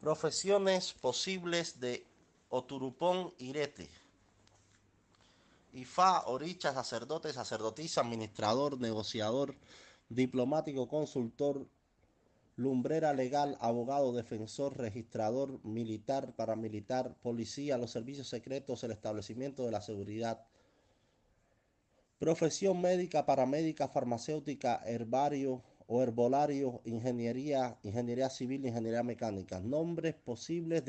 Profesiones posibles de Oturupón Irete. Ifá, Oricha, sacerdote, sacerdotisa, administrador, negociador, diplomático, consultor, lumbrera legal, abogado, defensor, registrador, militar, paramilitar, policía, los servicios secretos, el establecimiento de la seguridad. Profesión médica, paramédica, farmacéutica, herbario o herbolario, ingeniería, ingeniería civil, ingeniería mecánica. Nombres posibles de